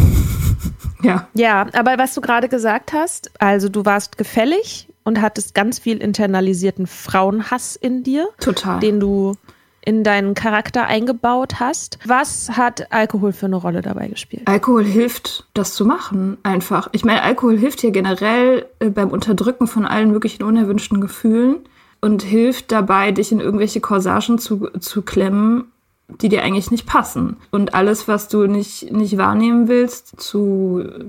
Ja. Ja, aber was du gerade gesagt hast, also du warst gefällig und hattest ganz viel internalisierten Frauenhass in dir. Total. Den du in deinen Charakter eingebaut hast. Was hat Alkohol für eine Rolle dabei gespielt? Alkohol hilft, das zu machen, einfach. Ich meine, Alkohol hilft ja generell äh, beim Unterdrücken von allen möglichen unerwünschten Gefühlen und hilft dabei, dich in irgendwelche Corsagen zu, zu klemmen, die dir eigentlich nicht passen. Und alles, was du nicht, nicht wahrnehmen willst, zu äh,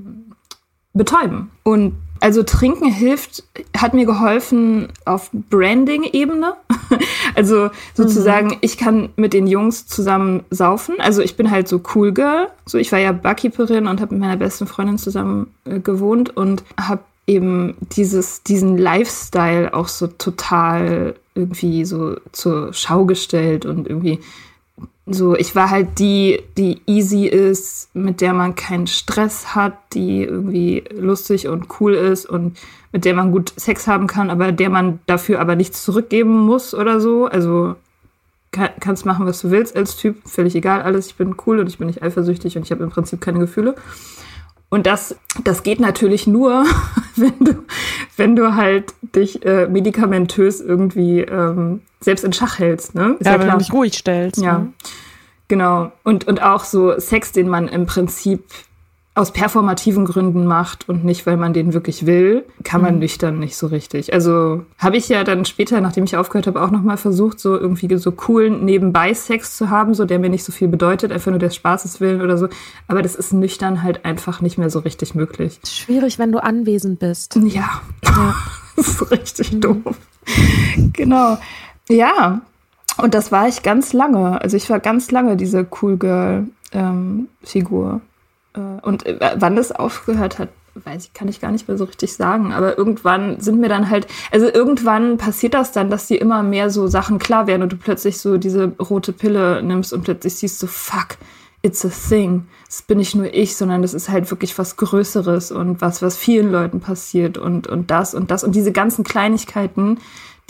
betäuben. Und also trinken hilft, hat mir geholfen auf Branding-Ebene. also sozusagen, mhm. ich kann mit den Jungs zusammen saufen. Also ich bin halt so cool Girl. So ich war ja Barkeeperin und habe mit meiner besten Freundin zusammen äh, gewohnt und habe eben dieses, diesen Lifestyle auch so total irgendwie so zur Schau gestellt und irgendwie so, ich war halt die, die easy ist, mit der man keinen Stress hat, die irgendwie lustig und cool ist und mit der man gut Sex haben kann, aber der man dafür aber nichts zurückgeben muss oder so. Also kann, kannst machen, was du willst als Typ, völlig egal alles. Ich bin cool und ich bin nicht eifersüchtig und ich habe im Prinzip keine Gefühle. Und das, das geht natürlich nur, wenn du, wenn du halt dich äh, medikamentös irgendwie ähm, selbst in Schach hältst. Ne? Ist ja, ja wenn du dich ruhig stellst. Ja, ne? genau. Und, und auch so Sex, den man im Prinzip aus performativen Gründen macht und nicht, weil man den wirklich will, kann man mhm. nüchtern nicht so richtig. Also habe ich ja dann später, nachdem ich aufgehört habe, auch nochmal versucht, so irgendwie so coolen nebenbei Sex zu haben, so der mir nicht so viel bedeutet, einfach nur des Spaßes willen oder so. Aber das ist nüchtern halt einfach nicht mehr so richtig möglich. Schwierig, wenn du anwesend bist. Ja, ja. das ist richtig mhm. doof. genau. Ja, und das war ich ganz lange. Also ich war ganz lange diese Cool Girl ähm, Figur. Äh, und äh, wann das aufgehört hat, weiß ich, kann ich gar nicht mehr so richtig sagen. Aber irgendwann sind mir dann halt, also irgendwann passiert das dann, dass dir immer mehr so Sachen klar werden und du plötzlich so diese rote Pille nimmst und plötzlich siehst du, fuck, it's a thing. Das bin nicht nur ich, sondern das ist halt wirklich was Größeres und was, was vielen Leuten passiert und, und das und das. Und diese ganzen Kleinigkeiten,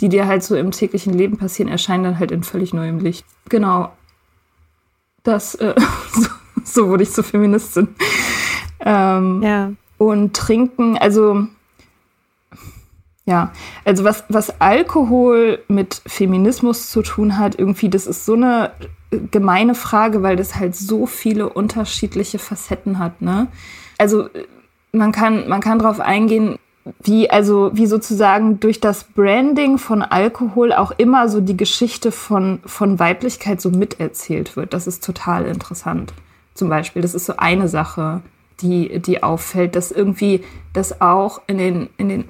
die dir halt so im täglichen Leben passieren, erscheinen dann halt in völlig neuem Licht. Genau. Das, äh, so so wurde ich zur Ja, also was, was Alkohol mit Feminismus zu tun hat, irgendwie, das ist so eine gemeine Frage, weil das halt so viele unterschiedliche Facetten hat, ne? Also man kann, man kann darauf eingehen, wie, also, wie sozusagen durch das Branding von Alkohol auch immer so die Geschichte von, von Weiblichkeit so miterzählt wird. Das ist total interessant. Zum Beispiel, das ist so eine Sache, die, die auffällt, dass irgendwie das auch in den, in den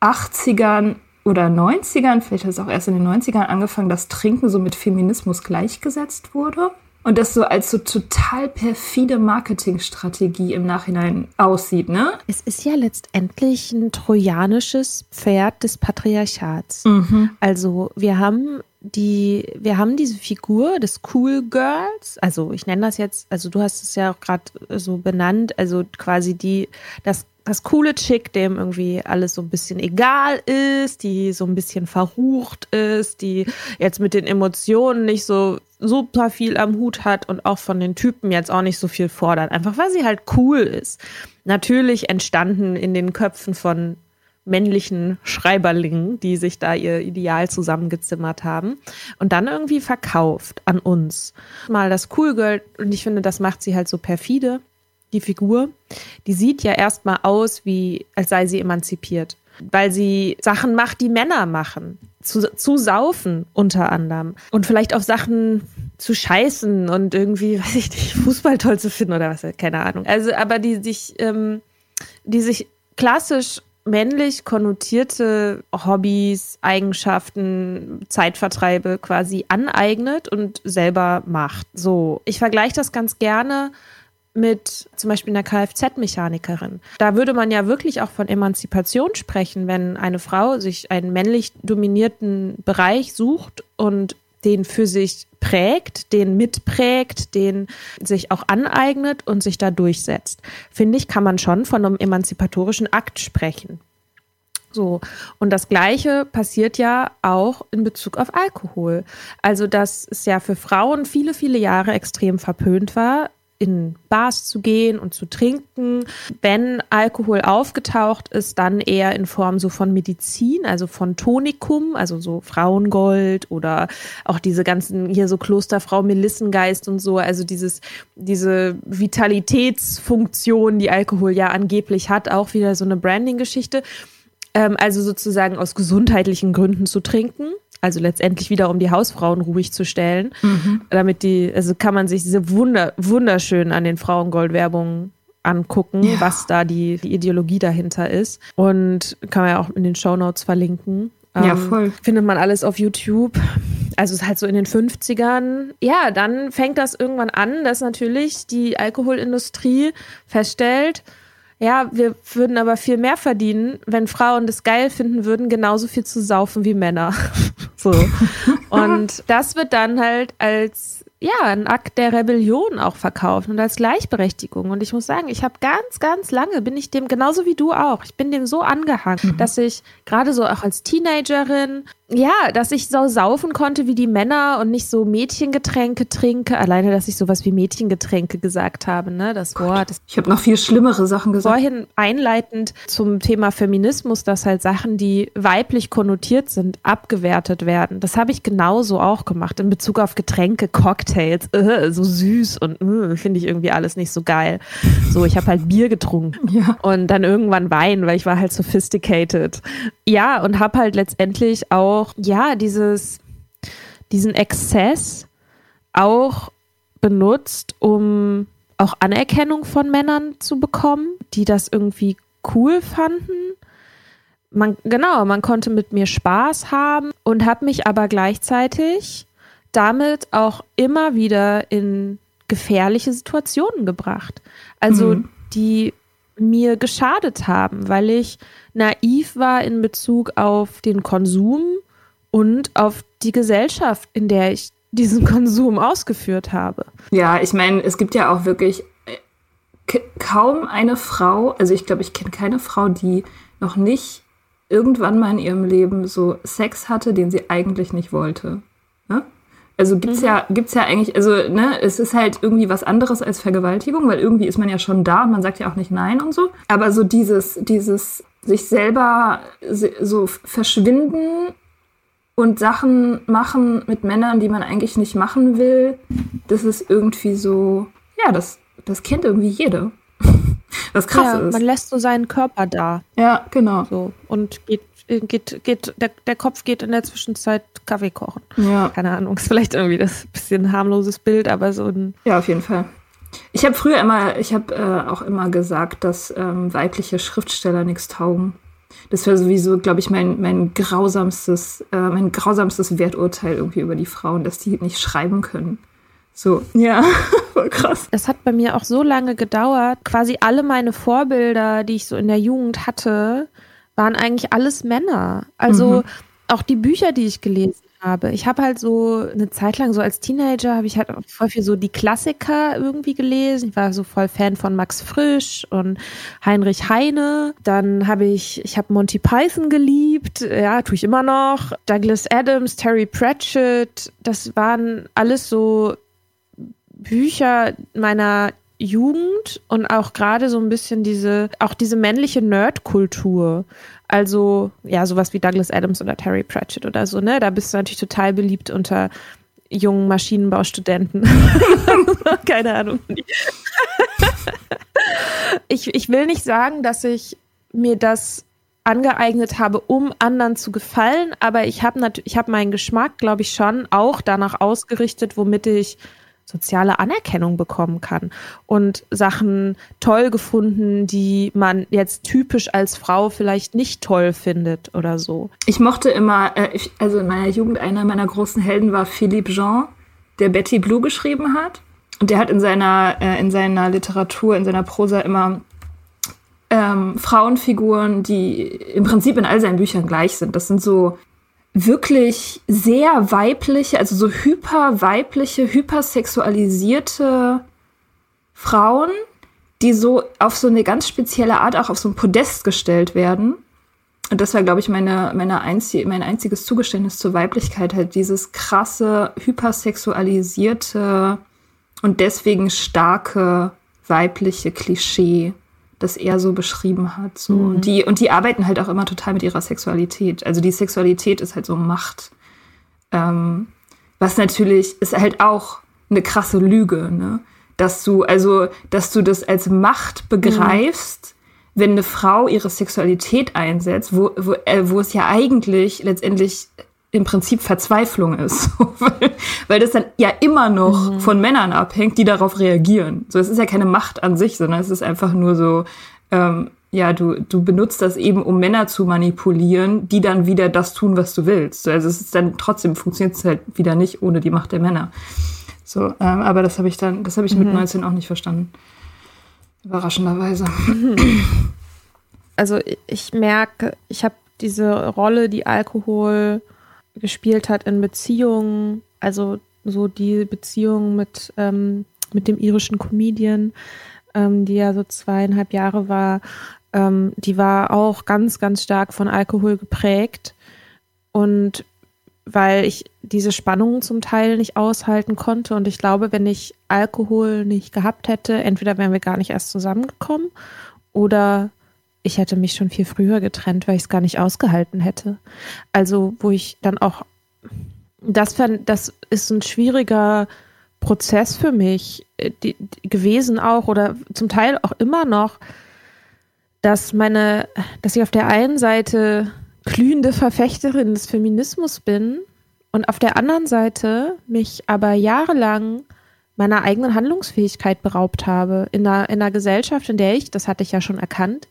80ern oder 90ern, vielleicht hat es auch erst in den 90ern angefangen, dass Trinken so mit Feminismus gleichgesetzt wurde. Und das so als so total perfide Marketingstrategie im Nachhinein aussieht, ne? Es ist ja letztendlich ein trojanisches Pferd des Patriarchats. Mhm. Also wir haben die, wir haben diese Figur des Cool Girls, also ich nenne das jetzt, also du hast es ja auch gerade so benannt, also quasi die, das das coole Chick, dem irgendwie alles so ein bisschen egal ist, die so ein bisschen verrucht ist, die jetzt mit den Emotionen nicht so super viel am Hut hat und auch von den Typen jetzt auch nicht so viel fordert, einfach weil sie halt cool ist. Natürlich entstanden in den Köpfen von männlichen Schreiberlingen, die sich da ihr Ideal zusammengezimmert haben und dann irgendwie verkauft an uns. Mal das Cool Girl und ich finde, das macht sie halt so perfide die Figur, die sieht ja erstmal aus, wie als sei sie emanzipiert, weil sie Sachen macht, die Männer machen. Zu, zu saufen unter anderem und vielleicht auch Sachen zu scheißen und irgendwie, weiß ich nicht, Fußball toll zu finden oder was, keine Ahnung. Also, aber die sich, ähm, die sich klassisch männlich konnotierte Hobbys, Eigenschaften, Zeitvertreibe quasi aneignet und selber macht. So, ich vergleiche das ganz gerne mit zum Beispiel einer Kfz-Mechanikerin. Da würde man ja wirklich auch von Emanzipation sprechen, wenn eine Frau sich einen männlich dominierten Bereich sucht und den für sich prägt, den mitprägt, den sich auch aneignet und sich da durchsetzt. Finde ich, kann man schon von einem emanzipatorischen Akt sprechen. So. Und das Gleiche passiert ja auch in Bezug auf Alkohol. Also, dass es ja für Frauen viele, viele Jahre extrem verpönt war, in Bars zu gehen und zu trinken. Wenn Alkohol aufgetaucht ist, dann eher in Form so von Medizin, also von Tonikum, also so Frauengold oder auch diese ganzen hier so Klosterfrau Melissengeist und so, also dieses diese Vitalitätsfunktion, die Alkohol ja angeblich hat, auch wieder so eine Branding-Geschichte. Ähm, also sozusagen aus gesundheitlichen Gründen zu trinken. Also letztendlich wieder, um die Hausfrauen ruhig zu stellen, mhm. damit die, also kann man sich diese wunder, wunderschön an den Frauengold-Werbungen angucken, ja. was da die, die, Ideologie dahinter ist. Und kann man ja auch in den Shownotes verlinken. Ja, ähm, voll. Findet man alles auf YouTube. Also es ist halt so in den 50ern. Ja, dann fängt das irgendwann an, dass natürlich die Alkoholindustrie feststellt, ja, wir würden aber viel mehr verdienen, wenn Frauen das geil finden würden, genauso viel zu saufen wie Männer. so. Und das wird dann halt als ja, ein Akt der Rebellion auch verkauft und als Gleichberechtigung. Und ich muss sagen, ich habe ganz, ganz lange, bin ich dem genauso wie du auch, ich bin dem so angehangen, mhm. dass ich gerade so auch als Teenagerin ja, dass ich so saufen konnte wie die Männer und nicht so Mädchengetränke trinke. Alleine, dass ich sowas wie Mädchengetränke gesagt habe, ne? Das Gott, Wort. Das ich habe noch viel schlimmere Sachen gesagt. Vorhin einleitend zum Thema Feminismus, dass halt Sachen, die weiblich konnotiert sind, abgewertet werden. Das habe ich genauso auch gemacht in Bezug auf Getränke, Cocktails, äh, so süß und äh, finde ich irgendwie alles nicht so geil. So, ich habe halt Bier getrunken ja. und dann irgendwann Wein, weil ich war halt sophisticated. Ja, und habe halt letztendlich auch auch, ja, dieses, diesen Exzess auch benutzt, um auch Anerkennung von Männern zu bekommen, die das irgendwie cool fanden. Man, genau, man konnte mit mir Spaß haben und habe mich aber gleichzeitig damit auch immer wieder in gefährliche Situationen gebracht. Also mhm. die mir geschadet haben, weil ich naiv war in Bezug auf den Konsum und auf die Gesellschaft, in der ich diesen Konsum ausgeführt habe. Ja, ich meine, es gibt ja auch wirklich äh, kaum eine Frau, also ich glaube, ich kenne keine Frau, die noch nicht irgendwann mal in ihrem Leben so Sex hatte, den sie eigentlich nicht wollte. Ne? Also gibt's mhm. ja, gibt's ja eigentlich, also ne, es ist halt irgendwie was anderes als Vergewaltigung, weil irgendwie ist man ja schon da und man sagt ja auch nicht nein und so. Aber so dieses, dieses sich selber so verschwinden und Sachen machen mit Männern, die man eigentlich nicht machen will, das ist irgendwie so, ja, das, das kennt irgendwie jede. Was krass ja, ist. Man lässt so seinen Körper da. Ja, genau. So und geht geht, geht, der, der Kopf geht in der Zwischenzeit Kaffee kochen. Ja. Keine Ahnung, ist vielleicht irgendwie das bisschen harmloses Bild, aber so ein. Ja, auf jeden Fall. Ich habe früher immer, ich habe äh, auch immer gesagt, dass ähm, weibliche Schriftsteller nichts taugen. Das wäre sowieso, glaube ich, mein, mein grausamstes, äh, mein grausamstes Werturteil irgendwie über die Frauen, dass die nicht schreiben können. So, ja, voll krass. Es hat bei mir auch so lange gedauert. Quasi alle meine Vorbilder, die ich so in der Jugend hatte, waren eigentlich alles Männer. Also mhm. auch die Bücher, die ich gelesen habe. Ich habe halt so eine Zeit lang, so als Teenager, habe ich halt voll viel so die Klassiker irgendwie gelesen. Ich war so voll Fan von Max Frisch und Heinrich Heine. Dann habe ich, ich habe Monty Python geliebt, ja, tue ich immer noch. Douglas Adams, Terry Pratchett, das waren alles so Bücher meiner Jugend und auch gerade so ein bisschen diese, auch diese männliche Nerdkultur. Also, ja, sowas wie Douglas Adams oder Terry Pratchett oder so, ne? Da bist du natürlich total beliebt unter jungen Maschinenbaustudenten. Keine Ahnung. ich, ich will nicht sagen, dass ich mir das angeeignet habe, um anderen zu gefallen, aber ich habe natürlich, ich habe meinen Geschmack, glaube ich, schon auch danach ausgerichtet, womit ich soziale Anerkennung bekommen kann und Sachen toll gefunden, die man jetzt typisch als Frau vielleicht nicht toll findet oder so. Ich mochte immer, äh, ich, also in meiner Jugend einer meiner großen Helden war Philippe Jean, der Betty Blue geschrieben hat. Und der hat in seiner, äh, in seiner Literatur, in seiner Prosa immer ähm, Frauenfiguren, die im Prinzip in all seinen Büchern gleich sind. Das sind so wirklich sehr weibliche, also so hyperweibliche, hypersexualisierte Frauen, die so auf so eine ganz spezielle Art auch auf so ein Podest gestellt werden. Und das war, glaube ich, meine, meine einzig, mein einziges Zugeständnis zur Weiblichkeit, halt dieses krasse, hypersexualisierte und deswegen starke weibliche Klischee das er so beschrieben hat. So. Mhm. Und, die, und die arbeiten halt auch immer total mit ihrer Sexualität. Also die Sexualität ist halt so Macht. Ähm, was natürlich ist halt auch eine krasse Lüge, ne? Dass du, also, dass du das als Macht begreifst, mhm. wenn eine Frau ihre Sexualität einsetzt, wo, wo, äh, wo es ja eigentlich letztendlich im Prinzip Verzweiflung ist, weil, weil das dann ja immer noch mhm. von Männern abhängt, die darauf reagieren. So, es ist ja keine Macht an sich, sondern es ist einfach nur so, ähm, ja, du, du benutzt das eben, um Männer zu manipulieren, die dann wieder das tun, was du willst. Also es ist dann trotzdem funktioniert es halt wieder nicht ohne die Macht der Männer. So, ähm, aber das habe ich dann, das habe ich mit 19 mhm. auch nicht verstanden. Überraschenderweise. Also ich merke, ich habe diese Rolle, die Alkohol gespielt hat in Beziehungen, also so die Beziehung mit, ähm, mit dem irischen Comedian, ähm, die ja so zweieinhalb Jahre war, ähm, die war auch ganz, ganz stark von Alkohol geprägt. Und weil ich diese Spannungen zum Teil nicht aushalten konnte. Und ich glaube, wenn ich Alkohol nicht gehabt hätte, entweder wären wir gar nicht erst zusammengekommen oder ich hätte mich schon viel früher getrennt, weil ich es gar nicht ausgehalten hätte. Also, wo ich dann auch, das, das ist ein schwieriger Prozess für mich äh, die, die, gewesen auch oder zum Teil auch immer noch, dass meine, dass ich auf der einen Seite glühende Verfechterin des Feminismus bin und auf der anderen Seite mich aber jahrelang meiner eigenen Handlungsfähigkeit beraubt habe in einer, in einer Gesellschaft, in der ich, das hatte ich ja schon erkannt,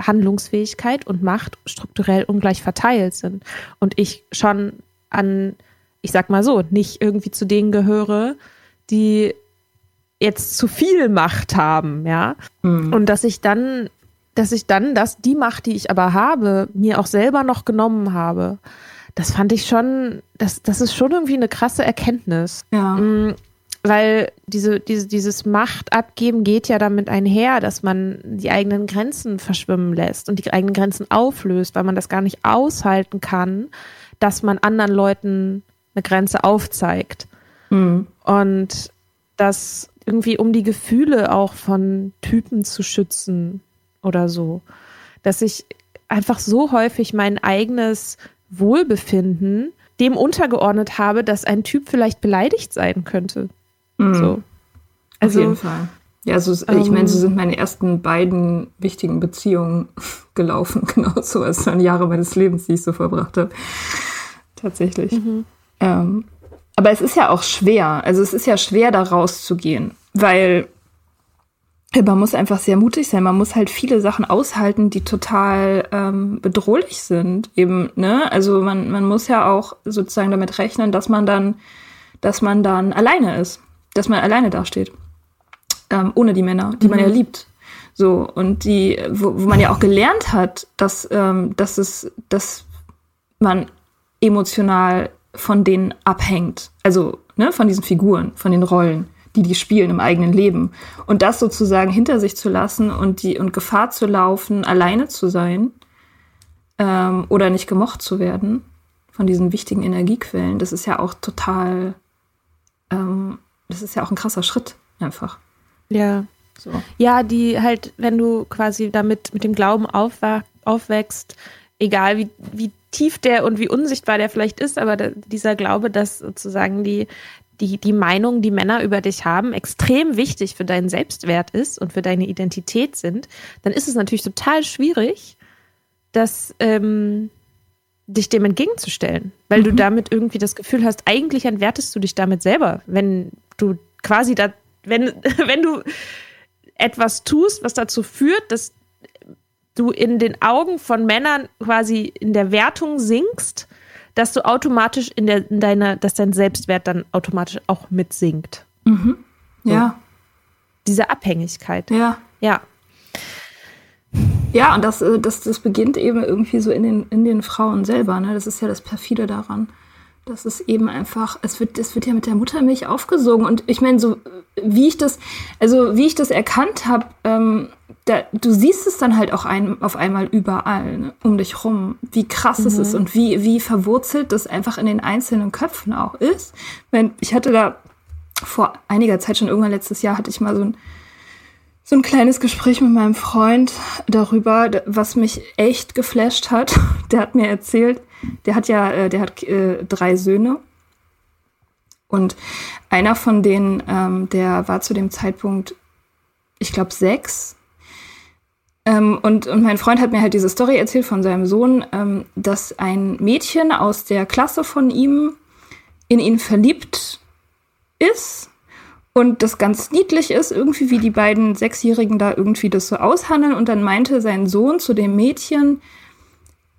Handlungsfähigkeit und Macht strukturell ungleich verteilt sind. Und ich schon an, ich sag mal so, nicht irgendwie zu denen gehöre, die jetzt zu viel Macht haben, ja. Mhm. Und dass ich dann, dass ich dann das, die Macht, die ich aber habe, mir auch selber noch genommen habe. Das fand ich schon, das, das ist schon irgendwie eine krasse Erkenntnis. Ja. Weil diese, diese, dieses Machtabgeben geht ja damit einher, dass man die eigenen Grenzen verschwimmen lässt und die eigenen Grenzen auflöst, weil man das gar nicht aushalten kann, dass man anderen Leuten eine Grenze aufzeigt. Mhm. Und das irgendwie, um die Gefühle auch von Typen zu schützen oder so. Dass ich einfach so häufig mein eigenes Wohlbefinden dem untergeordnet habe, dass ein Typ vielleicht beleidigt sein könnte. Mhm. So. Also, Auf jeden Fall. Ja, also ich meine, so ähm. sind meine ersten beiden wichtigen Beziehungen gelaufen, genau so. Es waren Jahre meines Lebens, die ich so verbracht habe. Tatsächlich. Mhm. Ähm, aber es ist ja auch schwer. Also es ist ja schwer, da rauszugehen, weil man muss einfach sehr mutig sein. Man muss halt viele Sachen aushalten, die total ähm, bedrohlich sind. Eben, ne? Also man, man muss ja auch sozusagen damit rechnen, dass man dann, dass man dann alleine ist, dass man alleine dasteht. Ähm, ohne die Männer, die mhm. man ja mhm. liebt. So, und die, wo, wo man ja auch gelernt hat, dass, ähm, dass es, dass man emotional von denen abhängt. Also, ne, von diesen Figuren, von den Rollen die die spielen im eigenen Leben. Und das sozusagen hinter sich zu lassen und die und Gefahr zu laufen, alleine zu sein ähm, oder nicht gemocht zu werden von diesen wichtigen Energiequellen, das ist ja auch total, ähm, das ist ja auch ein krasser Schritt einfach. Ja. So. Ja, die halt, wenn du quasi damit mit dem Glauben aufwächst, egal wie, wie tief der und wie unsichtbar der vielleicht ist, aber der, dieser Glaube, dass sozusagen die, die, die Meinung, die Männer über dich haben, extrem wichtig für deinen Selbstwert ist und für deine Identität sind, dann ist es natürlich total schwierig, dass ähm, dich dem entgegenzustellen, weil mhm. du damit irgendwie das Gefühl hast, eigentlich entwertest du dich damit selber, wenn du quasi da, wenn, wenn du etwas tust, was dazu führt, dass du in den Augen von Männern quasi in der Wertung sinkst, dass du automatisch in, der, in deiner, dass dein Selbstwert dann automatisch auch mitsinkt. Mhm. Ja. So. Diese Abhängigkeit. Ja. Ja. Ja, und das, äh, das, das beginnt eben irgendwie so in den, in den Frauen selber. Ne? Das ist ja das Perfide daran. Das ist eben einfach, es wird, es wird ja mit der Muttermilch aufgesogen. Und ich meine, so wie ich das, also wie ich das erkannt habe, ähm, da, du siehst es dann halt auch ein, auf einmal überall ne, um dich rum, wie krass mhm. es ist und wie, wie verwurzelt das einfach in den einzelnen Köpfen auch ist. Wenn, ich hatte da vor einiger Zeit, schon irgendwann letztes Jahr, hatte ich mal so ein, so ein kleines Gespräch mit meinem Freund darüber, was mich echt geflasht hat. Der hat mir erzählt, der hat ja, äh, der hat äh, drei Söhne. Und einer von denen, ähm, der war zu dem Zeitpunkt, ich glaube, sechs ähm, und, und mein Freund hat mir halt diese Story erzählt von seinem Sohn, ähm, dass ein Mädchen aus der Klasse von ihm in ihn verliebt ist und das ganz niedlich ist, irgendwie wie die beiden Sechsjährigen da irgendwie das so aushandeln. Und dann meinte sein Sohn zu dem Mädchen,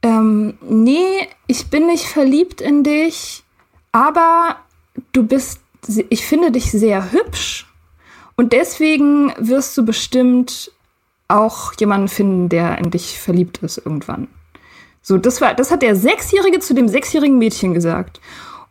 ähm, nee, ich bin nicht verliebt in dich, aber du bist, ich finde dich sehr hübsch und deswegen wirst du bestimmt auch jemanden finden, der in dich verliebt ist irgendwann. So, das war, das hat der Sechsjährige zu dem sechsjährigen Mädchen gesagt.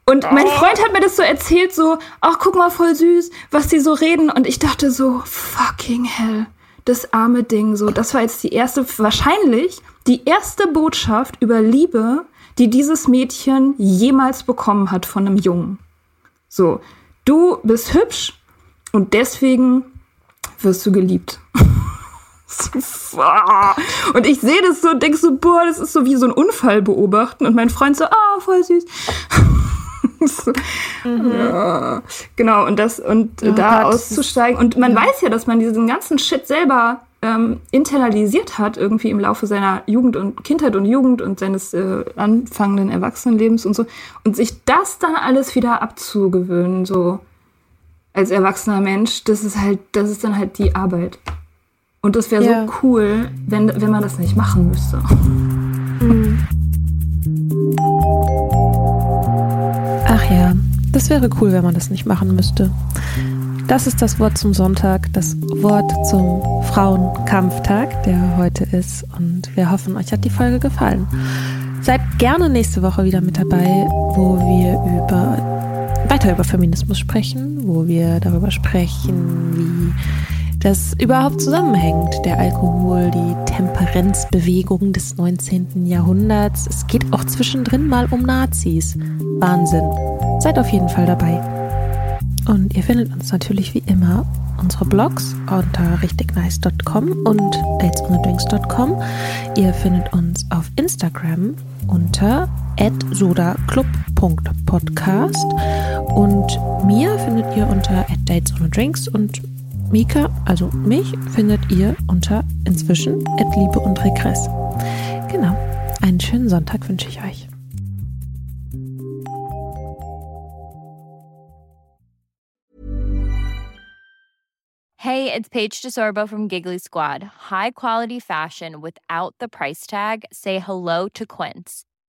Und mein oh. Freund hat mir das so erzählt, so, ach, guck mal, voll süß, was die so reden. Und ich dachte so, fucking hell, das arme Ding, so, das war jetzt die erste, wahrscheinlich die erste Botschaft über Liebe, die dieses Mädchen jemals bekommen hat von einem Jungen. So, du bist hübsch und deswegen wirst du geliebt. Und ich sehe das so und denke so, boah, das ist so wie so ein Unfall beobachten. Und mein Freund so, ah, oh, voll süß. mhm. ja. Genau, und das, und oh, da Gott. auszusteigen. Und man ja. weiß ja, dass man diesen ganzen Shit selber ähm, internalisiert hat, irgendwie im Laufe seiner Jugend und Kindheit und Jugend und seines äh, anfangenden Erwachsenenlebens und so. Und sich das dann alles wieder abzugewöhnen, so als erwachsener Mensch, das ist halt, das ist dann halt die Arbeit. Und das wäre ja. so cool, wenn, wenn man das nicht machen müsste. Mhm. Ja, das wäre cool, wenn man das nicht machen müsste. Das ist das Wort zum Sonntag, das Wort zum Frauenkampftag, der heute ist. Und wir hoffen, euch hat die Folge gefallen. Seid gerne nächste Woche wieder mit dabei, wo wir über weiter über Feminismus sprechen, wo wir darüber sprechen, wie das überhaupt zusammenhängt. Der Alkohol, die Temperenzbewegung des 19. Jahrhunderts. Es geht auch zwischendrin mal um Nazis. Wahnsinn. Seid auf jeden Fall dabei. Und ihr findet uns natürlich wie immer unsere Blogs unter richtignice.com und datesonthedrinks.com. Ihr findet uns auf Instagram unter sodaclub.podcast und mir findet ihr unter datesonthedrinks und Mika, also mich, findet ihr unter inzwischen Liebe und Regress. Genau. Einen schönen Sonntag wünsche ich euch. Hey, it's Paige DeSorbo from Giggly Squad. High quality fashion without the price tag. Say hello to Quince.